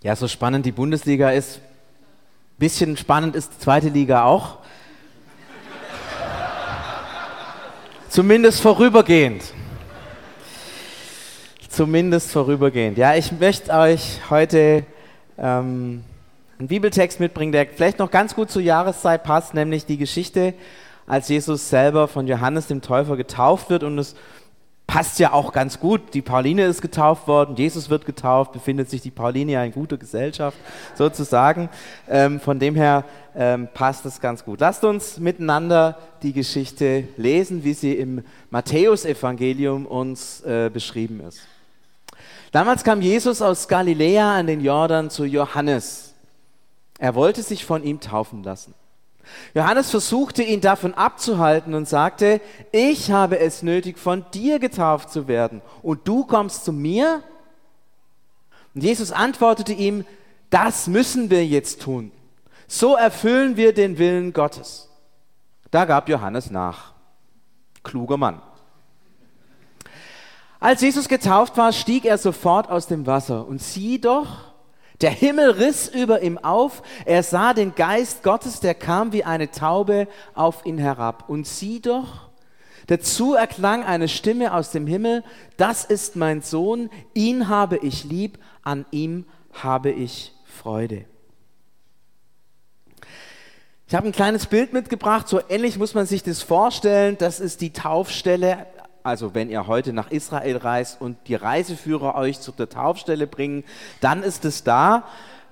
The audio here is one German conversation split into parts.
Ja, so spannend die Bundesliga ist, bisschen spannend ist die zweite Liga auch. Zumindest vorübergehend. Zumindest vorübergehend. Ja, ich möchte euch heute ähm, einen Bibeltext mitbringen, der vielleicht noch ganz gut zur Jahreszeit passt, nämlich die Geschichte, als Jesus selber von Johannes dem Täufer getauft wird und es passt ja auch ganz gut. Die Pauline ist getauft worden, Jesus wird getauft, befindet sich die Pauline ja in guter Gesellschaft sozusagen. Ähm, von dem her ähm, passt es ganz gut. Lasst uns miteinander die Geschichte lesen, wie sie im Matthäusevangelium uns äh, beschrieben ist. Damals kam Jesus aus Galiläa an den Jordan zu Johannes. Er wollte sich von ihm taufen lassen. Johannes versuchte ihn davon abzuhalten und sagte, ich habe es nötig, von dir getauft zu werden und du kommst zu mir? Und Jesus antwortete ihm, das müssen wir jetzt tun. So erfüllen wir den Willen Gottes. Da gab Johannes nach. Kluger Mann. Als Jesus getauft war, stieg er sofort aus dem Wasser und sieh doch, der Himmel riss über ihm auf, er sah den Geist Gottes, der kam wie eine Taube auf ihn herab. Und sieh doch, dazu erklang eine Stimme aus dem Himmel, das ist mein Sohn, ihn habe ich lieb, an ihm habe ich Freude. Ich habe ein kleines Bild mitgebracht, so ähnlich muss man sich das vorstellen. Das ist die Taufstelle also wenn ihr heute nach Israel reist und die Reiseführer euch zu der Taufstelle bringen, dann ist es da.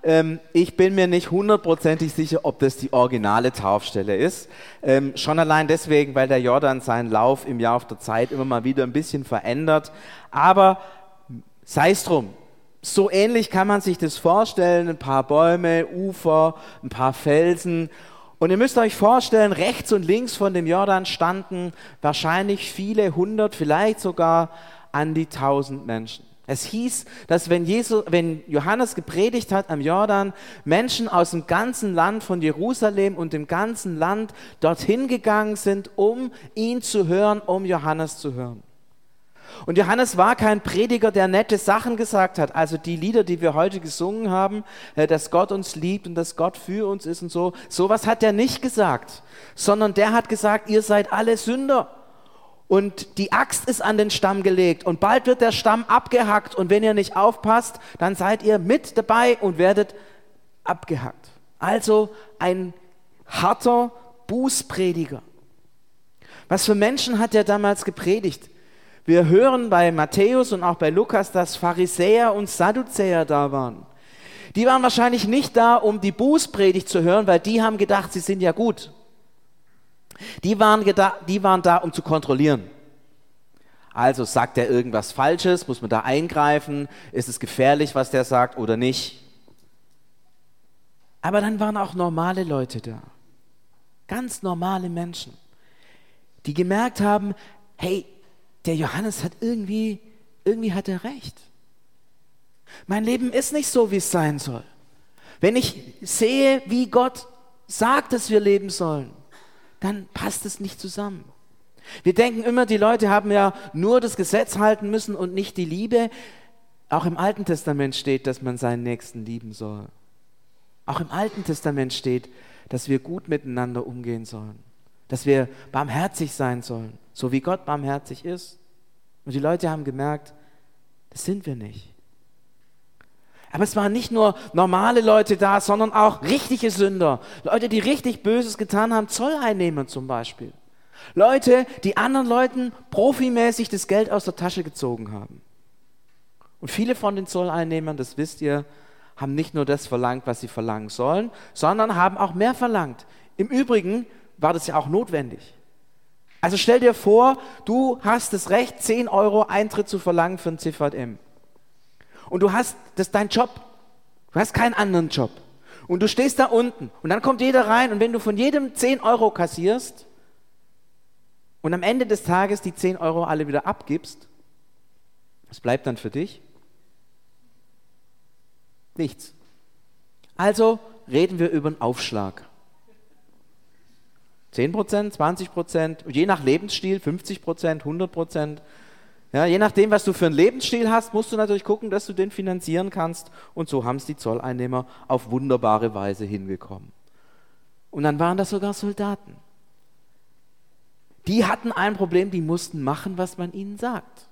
Ähm, ich bin mir nicht hundertprozentig sicher, ob das die originale Taufstelle ist. Ähm, schon allein deswegen, weil der Jordan seinen Lauf im Jahr auf der Zeit immer mal wieder ein bisschen verändert. Aber sei es drum. So ähnlich kann man sich das vorstellen. Ein paar Bäume, Ufer, ein paar Felsen und ihr müsst euch vorstellen, rechts und links von dem Jordan standen wahrscheinlich viele hundert, vielleicht sogar an die tausend Menschen. Es hieß, dass wenn, Jesus, wenn Johannes gepredigt hat am Jordan, Menschen aus dem ganzen Land von Jerusalem und dem ganzen Land dorthin gegangen sind, um ihn zu hören, um Johannes zu hören. Und Johannes war kein Prediger, der nette Sachen gesagt hat. Also die Lieder, die wir heute gesungen haben, äh, dass Gott uns liebt und dass Gott für uns ist und so. Sowas hat er nicht gesagt, sondern der hat gesagt, ihr seid alle Sünder. Und die Axt ist an den Stamm gelegt und bald wird der Stamm abgehackt und wenn ihr nicht aufpasst, dann seid ihr mit dabei und werdet abgehackt. Also ein harter Bußprediger. Was für Menschen hat er damals gepredigt? Wir hören bei Matthäus und auch bei Lukas, dass Pharisäer und Sadduzäer da waren. Die waren wahrscheinlich nicht da, um die Bußpredigt zu hören, weil die haben gedacht, sie sind ja gut. Die waren, die waren da, um zu kontrollieren. Also sagt er irgendwas Falsches, muss man da eingreifen, ist es gefährlich, was der sagt oder nicht. Aber dann waren auch normale Leute da, ganz normale Menschen, die gemerkt haben, hey, der Johannes hat irgendwie, irgendwie hat er recht. Mein Leben ist nicht so, wie es sein soll. Wenn ich sehe, wie Gott sagt, dass wir leben sollen, dann passt es nicht zusammen. Wir denken immer, die Leute haben ja nur das Gesetz halten müssen und nicht die Liebe. Auch im Alten Testament steht, dass man seinen Nächsten lieben soll. Auch im Alten Testament steht, dass wir gut miteinander umgehen sollen, dass wir barmherzig sein sollen so wie Gott barmherzig ist. Und die Leute haben gemerkt, das sind wir nicht. Aber es waren nicht nur normale Leute da, sondern auch richtige Sünder. Leute, die richtig Böses getan haben, Zolleinnehmer zum Beispiel. Leute, die anderen Leuten profimäßig das Geld aus der Tasche gezogen haben. Und viele von den Zolleinnehmern, das wisst ihr, haben nicht nur das verlangt, was sie verlangen sollen, sondern haben auch mehr verlangt. Im Übrigen war das ja auch notwendig. Also stell dir vor, du hast das Recht, 10 Euro Eintritt zu verlangen für ein CVM. Und du hast, das ist dein Job. Du hast keinen anderen Job. Und du stehst da unten und dann kommt jeder rein und wenn du von jedem 10 Euro kassierst und am Ende des Tages die 10 Euro alle wieder abgibst, was bleibt dann für dich? Nichts. Also reden wir über einen Aufschlag. 10 Prozent, 20 Prozent, je nach Lebensstil 50 Prozent, 100 Prozent. Ja, je nachdem, was du für einen Lebensstil hast, musst du natürlich gucken, dass du den finanzieren kannst. Und so haben es die Zolleinnehmer auf wunderbare Weise hingekommen. Und dann waren das sogar Soldaten. Die hatten ein Problem, die mussten machen, was man ihnen sagt.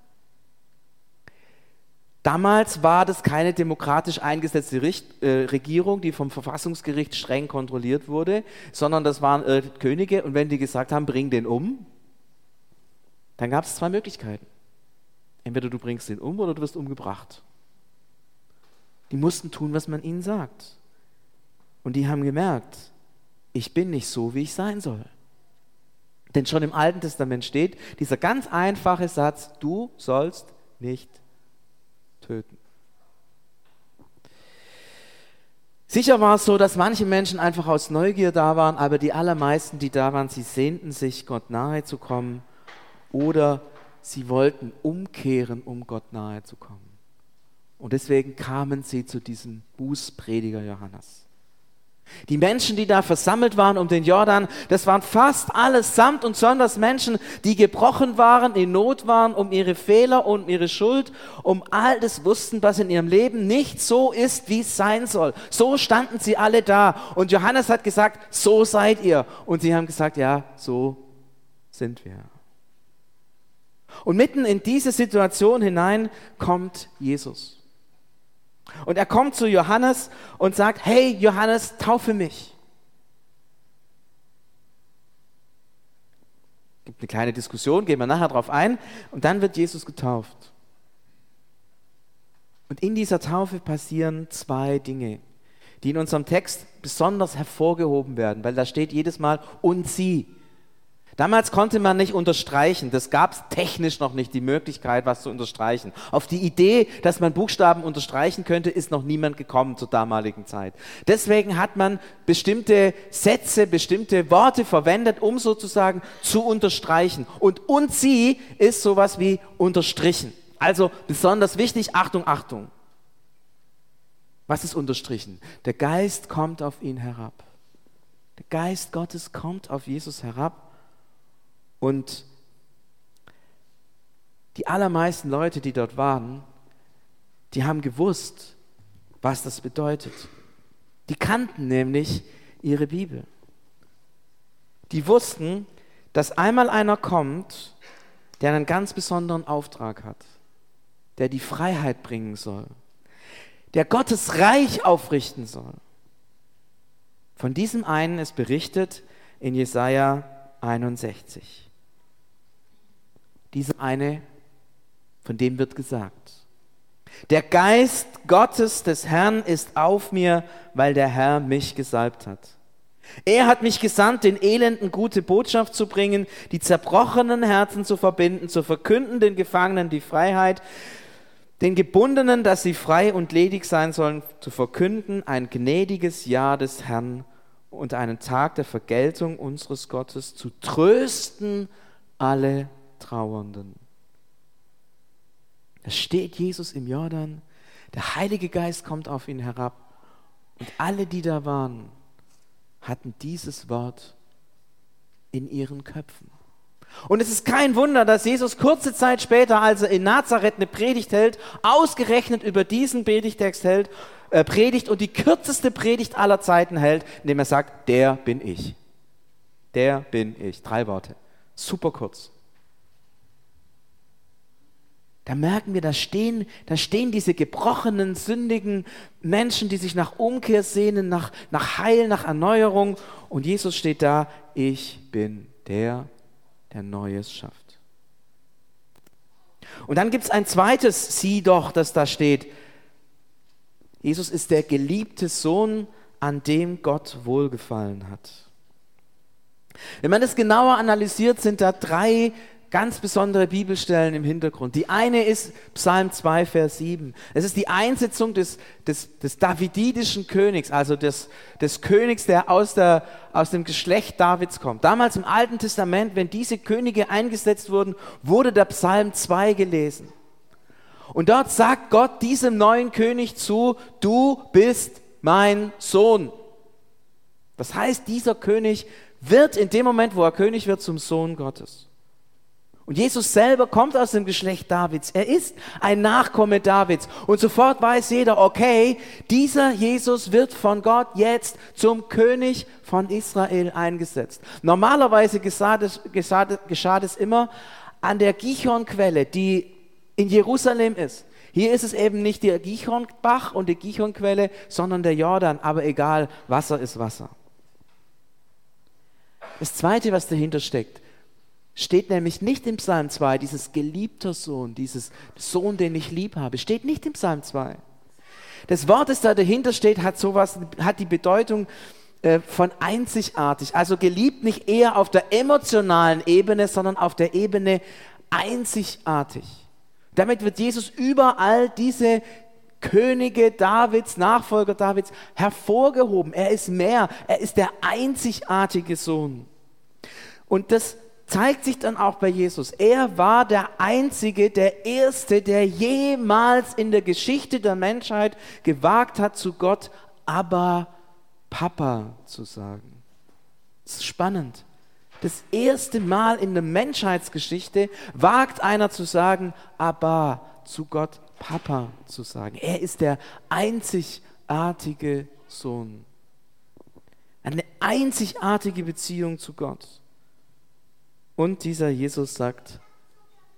Damals war das keine demokratisch eingesetzte Richt, äh, Regierung, die vom Verfassungsgericht streng kontrolliert wurde, sondern das waren äh, Könige und wenn die gesagt haben, bring den um, dann gab es zwei Möglichkeiten. Entweder du bringst den um oder du wirst umgebracht. Die mussten tun, was man ihnen sagt. Und die haben gemerkt, ich bin nicht so, wie ich sein soll. Denn schon im Alten Testament steht dieser ganz einfache Satz, du sollst nicht töten. Sicher war es so, dass manche Menschen einfach aus Neugier da waren, aber die allermeisten, die da waren, sie sehnten sich, Gott nahe zu kommen oder sie wollten umkehren, um Gott nahe zu kommen. Und deswegen kamen sie zu diesem Bußprediger Johannes. Die Menschen, die da versammelt waren um den Jordan, das waren fast alles samt und sonders Menschen, die gebrochen waren, in Not waren, um ihre Fehler und ihre Schuld, um all das wussten, was in ihrem Leben nicht so ist, wie es sein soll. So standen sie alle da. Und Johannes hat gesagt, so seid ihr. Und sie haben gesagt, ja, so sind wir. Und mitten in diese Situation hinein kommt Jesus. Und er kommt zu Johannes und sagt, hey Johannes, taufe mich. Gibt eine kleine Diskussion, gehen wir nachher drauf ein. Und dann wird Jesus getauft. Und in dieser Taufe passieren zwei Dinge, die in unserem Text besonders hervorgehoben werden, weil da steht jedes Mal und sie. Damals konnte man nicht unterstreichen, das gab es technisch noch nicht die Möglichkeit, was zu unterstreichen. Auf die Idee, dass man Buchstaben unterstreichen könnte, ist noch niemand gekommen zur damaligen Zeit. Deswegen hat man bestimmte Sätze, bestimmte Worte verwendet, um sozusagen zu unterstreichen. Und und sie ist sowas wie unterstrichen. Also besonders wichtig, Achtung, Achtung. Was ist unterstrichen? Der Geist kommt auf ihn herab. Der Geist Gottes kommt auf Jesus herab und die allermeisten Leute, die dort waren, die haben gewusst, was das bedeutet. Die kannten nämlich ihre Bibel. Die wussten, dass einmal einer kommt, der einen ganz besonderen Auftrag hat, der die Freiheit bringen soll, der Gottes Reich aufrichten soll. Von diesem einen ist berichtet in Jesaja 61. Dieser eine, von dem wird gesagt. Der Geist Gottes des Herrn ist auf mir, weil der Herr mich gesalbt hat. Er hat mich gesandt, den Elenden gute Botschaft zu bringen, die zerbrochenen Herzen zu verbinden, zu verkünden den Gefangenen die Freiheit, den Gebundenen, dass sie frei und ledig sein sollen, zu verkünden ein gnädiges Jahr des Herrn und einen Tag der Vergeltung unseres Gottes, zu trösten alle Trauernden. Da steht Jesus im Jordan, der Heilige Geist kommt auf ihn herab und alle, die da waren, hatten dieses Wort in ihren Köpfen. Und es ist kein Wunder, dass Jesus kurze Zeit später, als er in Nazareth eine Predigt hält, ausgerechnet über diesen Predigtext hält, äh, predigt und die kürzeste Predigt aller Zeiten hält, indem er sagt, der bin ich. Der bin ich. Drei Worte. Super kurz. Da merken wir, da stehen, da stehen diese gebrochenen, sündigen Menschen, die sich nach Umkehr sehnen, nach, nach Heil, nach Erneuerung. Und Jesus steht da, ich bin der, der Neues schafft. Und dann gibt es ein zweites Sieh doch, das da steht. Jesus ist der geliebte Sohn, an dem Gott wohlgefallen hat. Wenn man das genauer analysiert, sind da drei ganz besondere Bibelstellen im Hintergrund. Die eine ist Psalm 2, Vers 7. Es ist die Einsetzung des, des, des davididischen Königs, also des, des Königs, der aus, der aus dem Geschlecht Davids kommt. Damals im Alten Testament, wenn diese Könige eingesetzt wurden, wurde der Psalm 2 gelesen. Und dort sagt Gott diesem neuen König zu, du bist mein Sohn. Das heißt, dieser König wird in dem Moment, wo er König wird, zum Sohn Gottes. Und Jesus selber kommt aus dem Geschlecht Davids. Er ist ein Nachkomme Davids. Und sofort weiß jeder, okay, dieser Jesus wird von Gott jetzt zum König von Israel eingesetzt. Normalerweise geschah das, geschah, geschah das immer an der Gichonquelle, die in Jerusalem ist. Hier ist es eben nicht der Gichonbach und die Gichonquelle, sondern der Jordan. Aber egal, Wasser ist Wasser. Das Zweite, was dahinter steckt, steht nämlich nicht im Psalm 2, dieses geliebter Sohn, dieses Sohn, den ich lieb habe, steht nicht im Psalm 2. Das Wort, das da dahinter steht, hat sowas, hat die Bedeutung äh, von einzigartig. Also geliebt nicht eher auf der emotionalen Ebene, sondern auf der Ebene einzigartig. Damit wird Jesus überall diese Könige Davids, Nachfolger Davids hervorgehoben. Er ist mehr, er ist der einzigartige Sohn. Und das zeigt sich dann auch bei Jesus. Er war der Einzige, der Erste, der jemals in der Geschichte der Menschheit gewagt hat, zu Gott aber Papa zu sagen. Das ist spannend. Das erste Mal in der Menschheitsgeschichte wagt einer zu sagen, aber zu Gott Papa zu sagen. Er ist der einzigartige Sohn. Eine einzigartige Beziehung zu Gott. Und dieser Jesus sagt,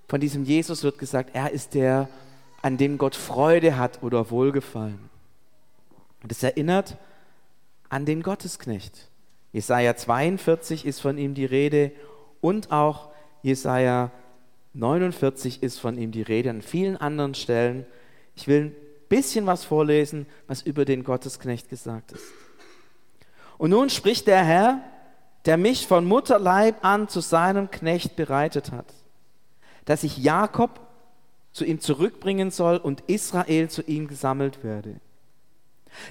von diesem Jesus wird gesagt, er ist der, an dem Gott Freude hat oder Wohlgefallen. Und es erinnert an den Gottesknecht. Jesaja 42 ist von ihm die Rede und auch Jesaja 49 ist von ihm die Rede an vielen anderen Stellen. Ich will ein bisschen was vorlesen, was über den Gottesknecht gesagt ist. Und nun spricht der Herr, der mich von Mutterleib an zu seinem Knecht bereitet hat, dass ich Jakob zu ihm zurückbringen soll und Israel zu ihm gesammelt werde.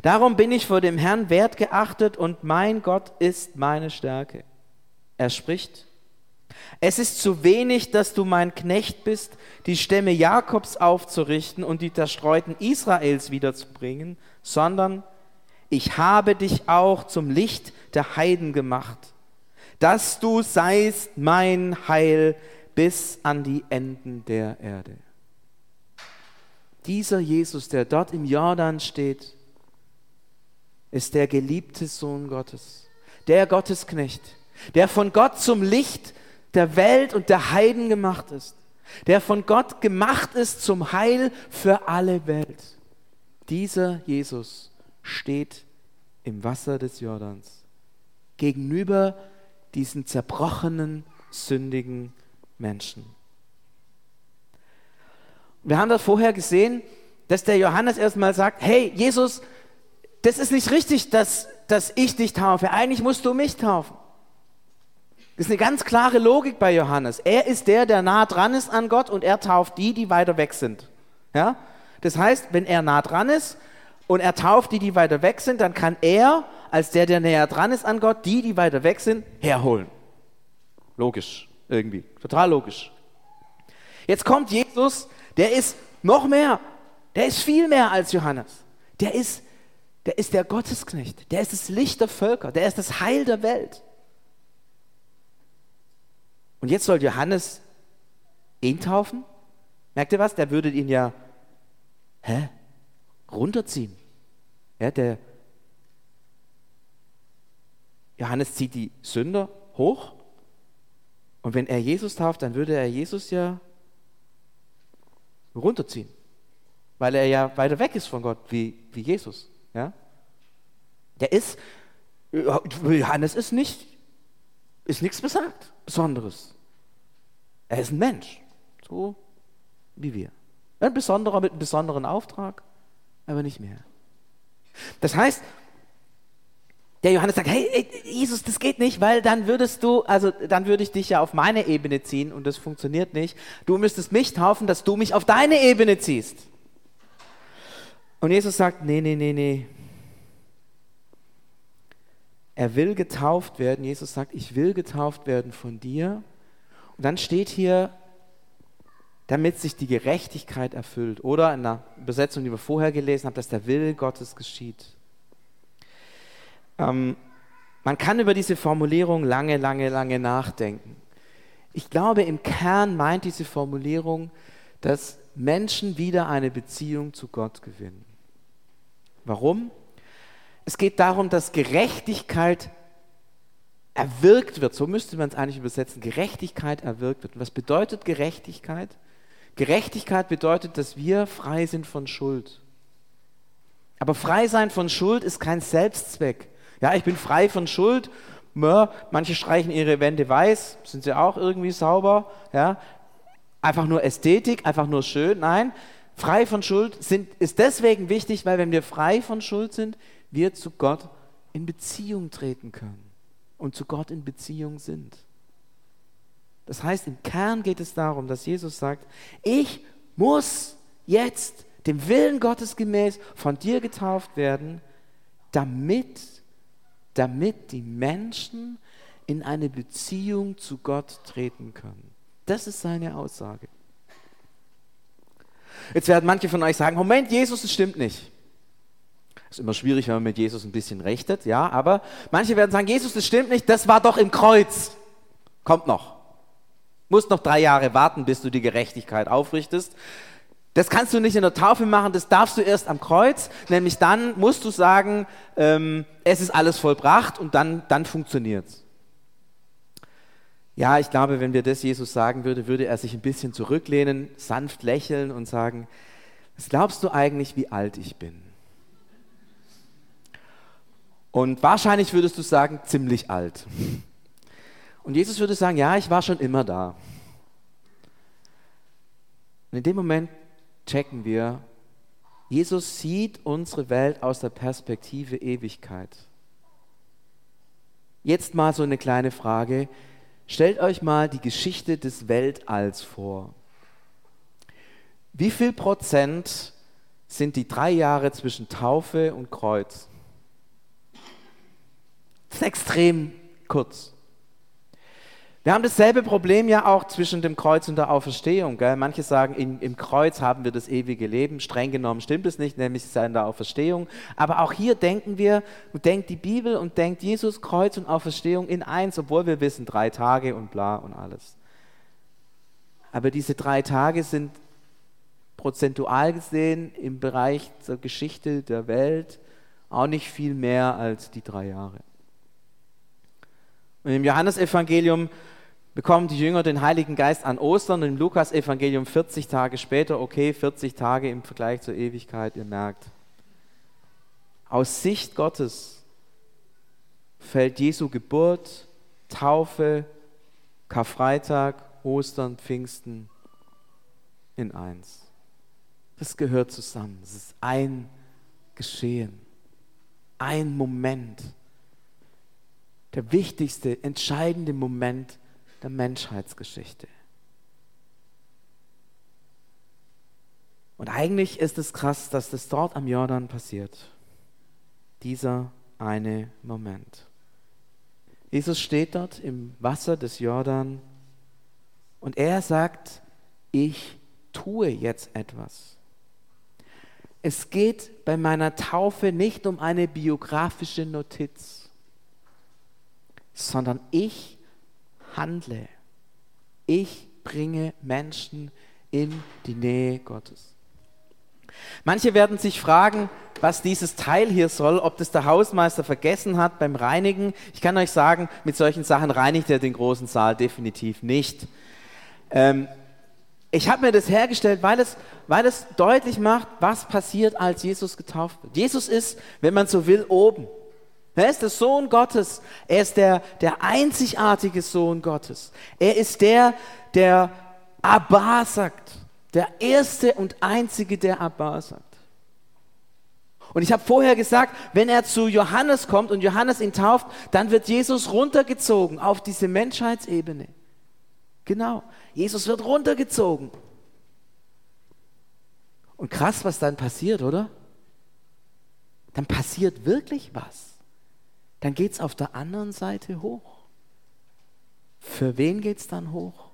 Darum bin ich vor dem Herrn wertgeachtet und mein Gott ist meine Stärke. Er spricht, es ist zu wenig, dass du mein Knecht bist, die Stämme Jakobs aufzurichten und die zerstreuten Israels wiederzubringen, sondern ich habe dich auch zum Licht der Heiden gemacht dass du seist mein Heil bis an die Enden der Erde. Dieser Jesus, der dort im Jordan steht, ist der geliebte Sohn Gottes, der Gottesknecht, der von Gott zum Licht der Welt und der Heiden gemacht ist, der von Gott gemacht ist zum Heil für alle Welt. Dieser Jesus steht im Wasser des Jordans gegenüber diesen zerbrochenen, sündigen Menschen. Wir haben das vorher gesehen, dass der Johannes erstmal sagt, hey Jesus, das ist nicht richtig, dass, dass ich dich taufe. Eigentlich musst du mich taufen. Das ist eine ganz klare Logik bei Johannes. Er ist der, der nah dran ist an Gott und er tauft die, die weiter weg sind. Ja? Das heißt, wenn er nah dran ist und er tauft die, die weiter weg sind, dann kann er als der, der näher dran ist an Gott, die, die weiter weg sind, herholen. Logisch, irgendwie. Total logisch. Jetzt kommt Jesus, der ist noch mehr. Der ist viel mehr als Johannes. Der ist, der ist der Gottesknecht. Der ist das Licht der Völker. Der ist das Heil der Welt. Und jetzt soll Johannes ihn taufen? Merkt ihr was? Der würde ihn ja hä? runterziehen. Ja, der, Johannes zieht die Sünder hoch und wenn er Jesus tauft, dann würde er Jesus ja runterziehen, weil er ja weiter weg ist von Gott wie, wie Jesus. Ja? Der ist, Johannes ist nicht, ist nichts besagt, Besonderes. Er ist ein Mensch, so wie wir. Ein besonderer mit einem besonderen Auftrag, aber nicht mehr. Das heißt, der Johannes sagt, hey, Jesus, das geht nicht, weil dann würdest du, also dann würde ich dich ja auf meine Ebene ziehen und das funktioniert nicht. Du müsstest mich taufen, dass du mich auf deine Ebene ziehst. Und Jesus sagt, nee, nee, nee, nee. Er will getauft werden. Jesus sagt, ich will getauft werden von dir. Und dann steht hier, damit sich die Gerechtigkeit erfüllt. Oder in der Übersetzung, die wir vorher gelesen haben, dass der Wille Gottes geschieht. Ähm, man kann über diese Formulierung lange, lange, lange nachdenken. Ich glaube, im Kern meint diese Formulierung, dass Menschen wieder eine Beziehung zu Gott gewinnen. Warum? Es geht darum, dass Gerechtigkeit erwirkt wird. So müsste man es eigentlich übersetzen. Gerechtigkeit erwirkt wird. Und was bedeutet Gerechtigkeit? Gerechtigkeit bedeutet, dass wir frei sind von Schuld. Aber frei sein von Schuld ist kein Selbstzweck. Ja, ich bin frei von Schuld. Manche streichen ihre Wände weiß, sind sie auch irgendwie sauber. Ja, einfach nur Ästhetik, einfach nur schön. Nein, frei von Schuld sind, ist deswegen wichtig, weil wenn wir frei von Schuld sind, wir zu Gott in Beziehung treten können und zu Gott in Beziehung sind. Das heißt, im Kern geht es darum, dass Jesus sagt, ich muss jetzt dem Willen Gottes gemäß von dir getauft werden, damit, damit die Menschen in eine Beziehung zu Gott treten können. Das ist seine Aussage. Jetzt werden manche von euch sagen, Moment, Jesus, das stimmt nicht. Ist immer schwierig, wenn man mit Jesus ein bisschen rechtet, ja, aber manche werden sagen, Jesus, das stimmt nicht, das war doch im Kreuz. Kommt noch. Musst noch drei Jahre warten, bis du die Gerechtigkeit aufrichtest. Das kannst du nicht in der Taufe machen, das darfst du erst am Kreuz, nämlich dann musst du sagen, ähm, es ist alles vollbracht und dann, dann funktioniert es. Ja, ich glaube, wenn wir das Jesus sagen würde, würde er sich ein bisschen zurücklehnen, sanft lächeln und sagen, was glaubst du eigentlich, wie alt ich bin? Und wahrscheinlich würdest du sagen, ziemlich alt. Und Jesus würde sagen, ja, ich war schon immer da. Und in dem Moment checken wir, Jesus sieht unsere Welt aus der Perspektive Ewigkeit. Jetzt mal so eine kleine Frage. Stellt euch mal die Geschichte des Weltalls vor. Wie viel Prozent sind die drei Jahre zwischen Taufe und Kreuz? Das ist extrem kurz. Wir haben dasselbe Problem ja auch zwischen dem Kreuz und der Auferstehung. Gell? Manche sagen, in, im Kreuz haben wir das ewige Leben. Streng genommen stimmt es nicht, nämlich es in der Auferstehung. Aber auch hier denken wir, denkt die Bibel und denkt Jesus, Kreuz und Auferstehung in eins, obwohl wir wissen, drei Tage und bla und alles. Aber diese drei Tage sind prozentual gesehen im Bereich der Geschichte der Welt auch nicht viel mehr als die drei Jahre. Und im Johannesevangelium bekommen die Jünger den Heiligen Geist an Ostern im Lukas-Evangelium 40 Tage später, okay, 40 Tage im Vergleich zur Ewigkeit, ihr merkt. Aus Sicht Gottes fällt Jesu Geburt, Taufe, Karfreitag, Ostern, Pfingsten in eins. Das gehört zusammen. Das ist ein Geschehen, ein Moment. Der wichtigste, entscheidende Moment der Menschheitsgeschichte. Und eigentlich ist es krass, dass das dort am Jordan passiert. Dieser eine Moment. Jesus steht dort im Wasser des Jordan und er sagt, ich tue jetzt etwas. Es geht bei meiner Taufe nicht um eine biografische Notiz, sondern ich handle. Ich bringe Menschen in die Nähe Gottes. Manche werden sich fragen, was dieses Teil hier soll, ob das der Hausmeister vergessen hat beim Reinigen. Ich kann euch sagen, mit solchen Sachen reinigt er den großen Saal definitiv nicht. Ähm, ich habe mir das hergestellt, weil es, weil es deutlich macht, was passiert, als Jesus getauft wird. Jesus ist, wenn man so will, oben. Er ist der Sohn Gottes. Er ist der, der einzigartige Sohn Gottes. Er ist der, der Abba sagt. Der erste und einzige, der Abba sagt. Und ich habe vorher gesagt, wenn er zu Johannes kommt und Johannes ihn tauft, dann wird Jesus runtergezogen auf diese Menschheitsebene. Genau, Jesus wird runtergezogen. Und krass, was dann passiert, oder? Dann passiert wirklich was dann geht es auf der anderen Seite hoch. Für wen geht es dann hoch?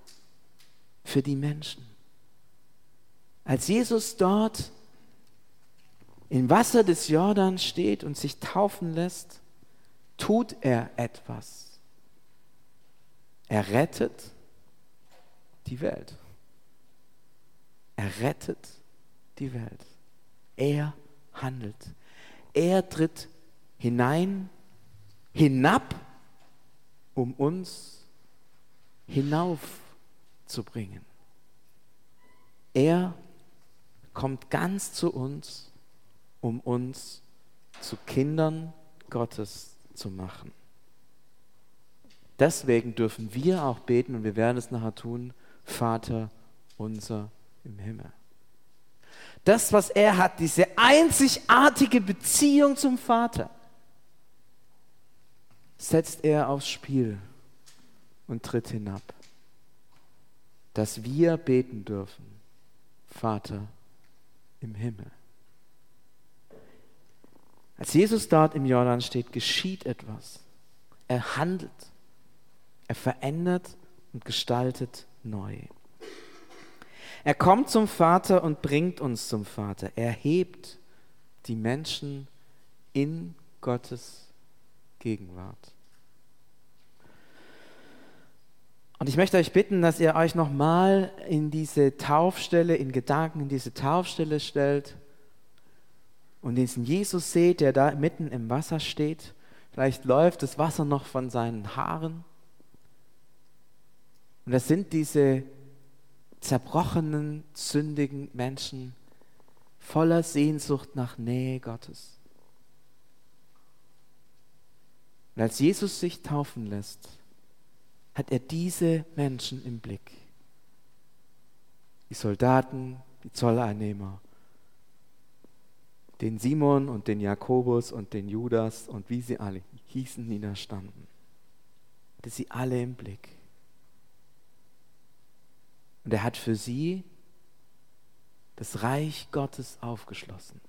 Für die Menschen. Als Jesus dort im Wasser des Jordan steht und sich taufen lässt, tut er etwas. Er rettet die Welt. Er rettet die Welt. Er handelt. Er tritt hinein, hinab, um uns hinaufzubringen. Er kommt ganz zu uns, um uns zu Kindern Gottes zu machen. Deswegen dürfen wir auch beten, und wir werden es nachher tun, Vater unser im Himmel. Das, was er hat, diese einzigartige Beziehung zum Vater, setzt er aufs Spiel und tritt hinab, dass wir beten dürfen, Vater im Himmel. Als Jesus dort im Jordan steht, geschieht etwas. Er handelt, er verändert und gestaltet neu. Er kommt zum Vater und bringt uns zum Vater. Er hebt die Menschen in Gottes Gegenwart. Und ich möchte euch bitten, dass ihr euch nochmal in diese Taufstelle, in Gedanken in diese Taufstelle stellt und diesen Jesus seht, der da mitten im Wasser steht. Vielleicht läuft das Wasser noch von seinen Haaren. Und das sind diese zerbrochenen, sündigen Menschen voller Sehnsucht nach Nähe Gottes. Und als Jesus sich taufen lässt, hat er diese Menschen im Blick. Die Soldaten, die Zolleinnehmer, den Simon und den Jakobus und den Judas und wie sie alle hießen, die da standen. Hatte sie alle im Blick. Und er hat für sie das Reich Gottes aufgeschlossen.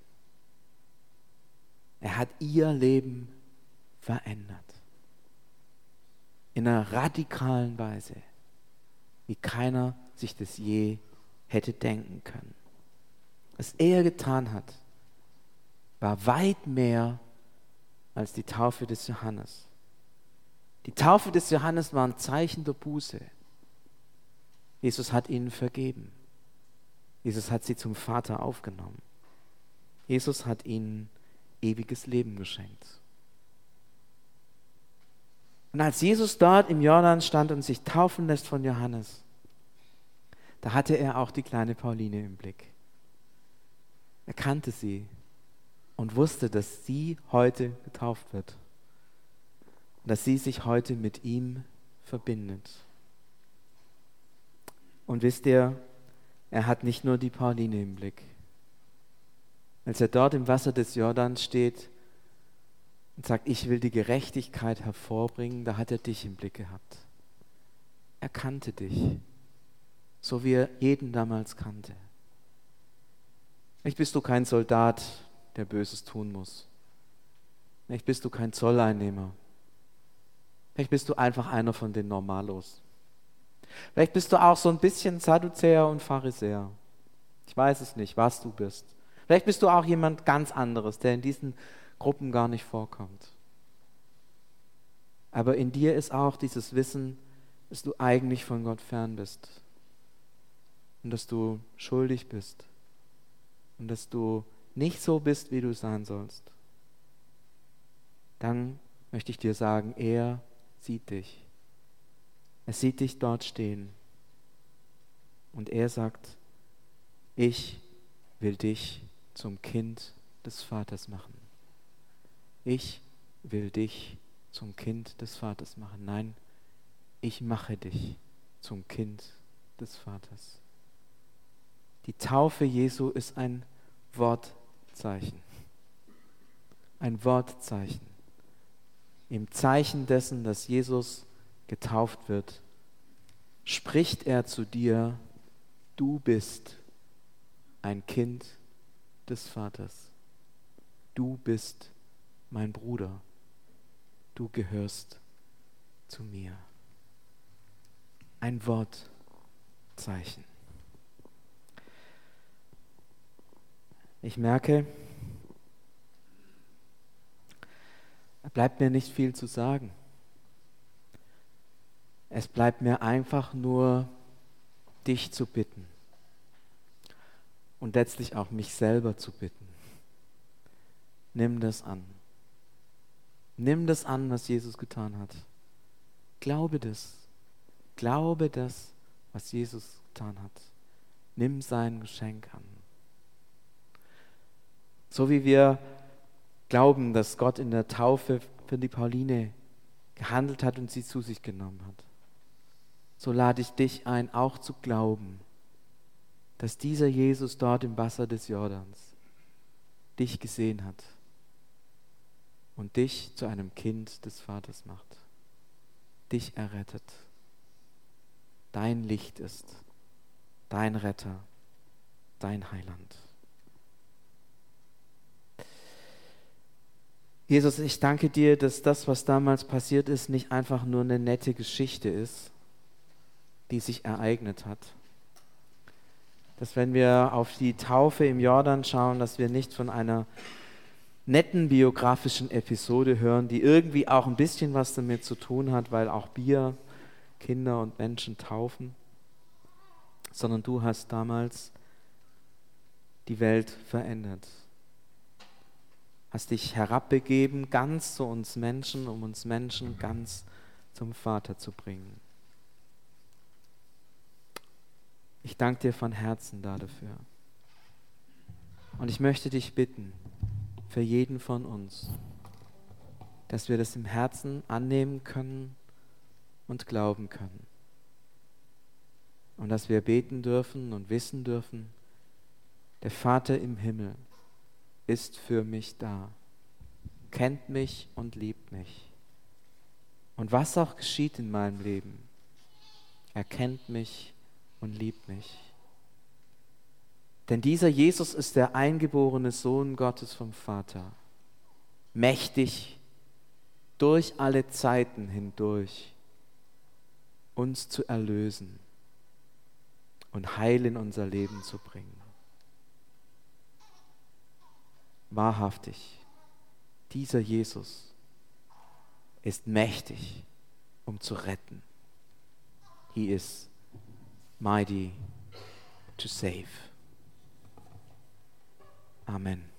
Er hat ihr Leben verändert. In einer radikalen Weise, wie keiner sich das je hätte denken können. Was er getan hat, war weit mehr als die Taufe des Johannes. Die Taufe des Johannes war ein Zeichen der Buße. Jesus hat ihnen vergeben. Jesus hat sie zum Vater aufgenommen. Jesus hat ihnen ewiges Leben geschenkt. Und als Jesus dort im Jordan stand und sich taufen lässt von Johannes, da hatte er auch die kleine Pauline im Blick. Er kannte sie und wusste, dass sie heute getauft wird. Und dass sie sich heute mit ihm verbindet. Und wisst ihr, er hat nicht nur die Pauline im Blick. Als er dort im Wasser des Jordans steht und sagt, ich will die Gerechtigkeit hervorbringen, da hat er dich im Blick gehabt. Er kannte dich, so wie er jeden damals kannte. Vielleicht bist du kein Soldat, der Böses tun muss. Vielleicht bist du kein Zolleinnehmer. Vielleicht bist du einfach einer von den Normalos. Vielleicht bist du auch so ein bisschen Sadduzäer und Pharisäer. Ich weiß es nicht, was du bist. Vielleicht bist du auch jemand ganz anderes, der in diesen Gruppen gar nicht vorkommt. Aber in dir ist auch dieses Wissen, dass du eigentlich von Gott fern bist und dass du schuldig bist und dass du nicht so bist, wie du sein sollst. Dann möchte ich dir sagen, er sieht dich. Er sieht dich dort stehen. Und er sagt, ich will dich zum Kind des Vaters machen. Ich will dich zum Kind des Vaters machen. Nein, ich mache dich zum Kind des Vaters. Die Taufe Jesu ist ein Wortzeichen. Ein Wortzeichen. Im Zeichen dessen, dass Jesus getauft wird, spricht er zu dir, du bist ein Kind des Vaters. Du bist mein Bruder. Du gehörst zu mir. Ein Wortzeichen. Ich merke, bleibt mir nicht viel zu sagen. Es bleibt mir einfach nur dich zu bitten und letztlich auch mich selber zu bitten. Nimm das an. Nimm das an, was Jesus getan hat. Glaube das. Glaube das, was Jesus getan hat. Nimm sein Geschenk an. So wie wir glauben, dass Gott in der Taufe für die Pauline gehandelt hat und sie zu sich genommen hat, so lade ich dich ein, auch zu glauben, dass dieser Jesus dort im Wasser des Jordans dich gesehen hat und dich zu einem Kind des Vaters macht, dich errettet, dein Licht ist, dein Retter, dein Heiland. Jesus, ich danke dir, dass das, was damals passiert ist, nicht einfach nur eine nette Geschichte ist, die sich ereignet hat. Dass wenn wir auf die Taufe im Jordan schauen, dass wir nicht von einer netten biografischen Episode hören, die irgendwie auch ein bisschen was damit zu tun hat, weil auch Bier Kinder und Menschen taufen, sondern du hast damals die Welt verändert. Hast dich herabbegeben ganz zu uns Menschen, um uns Menschen ganz zum Vater zu bringen. Ich danke dir von Herzen dafür. Und ich möchte dich bitten, für jeden von uns, dass wir das im Herzen annehmen können und glauben können. Und dass wir beten dürfen und wissen dürfen, der Vater im Himmel ist für mich da, kennt mich und liebt mich. Und was auch geschieht in meinem Leben, er kennt mich und liebt mich. Denn dieser Jesus ist der eingeborene Sohn Gottes vom Vater, mächtig durch alle Zeiten hindurch uns zu erlösen und Heil in unser Leben zu bringen. Wahrhaftig, dieser Jesus ist mächtig, um zu retten. He is mighty to save. Amen.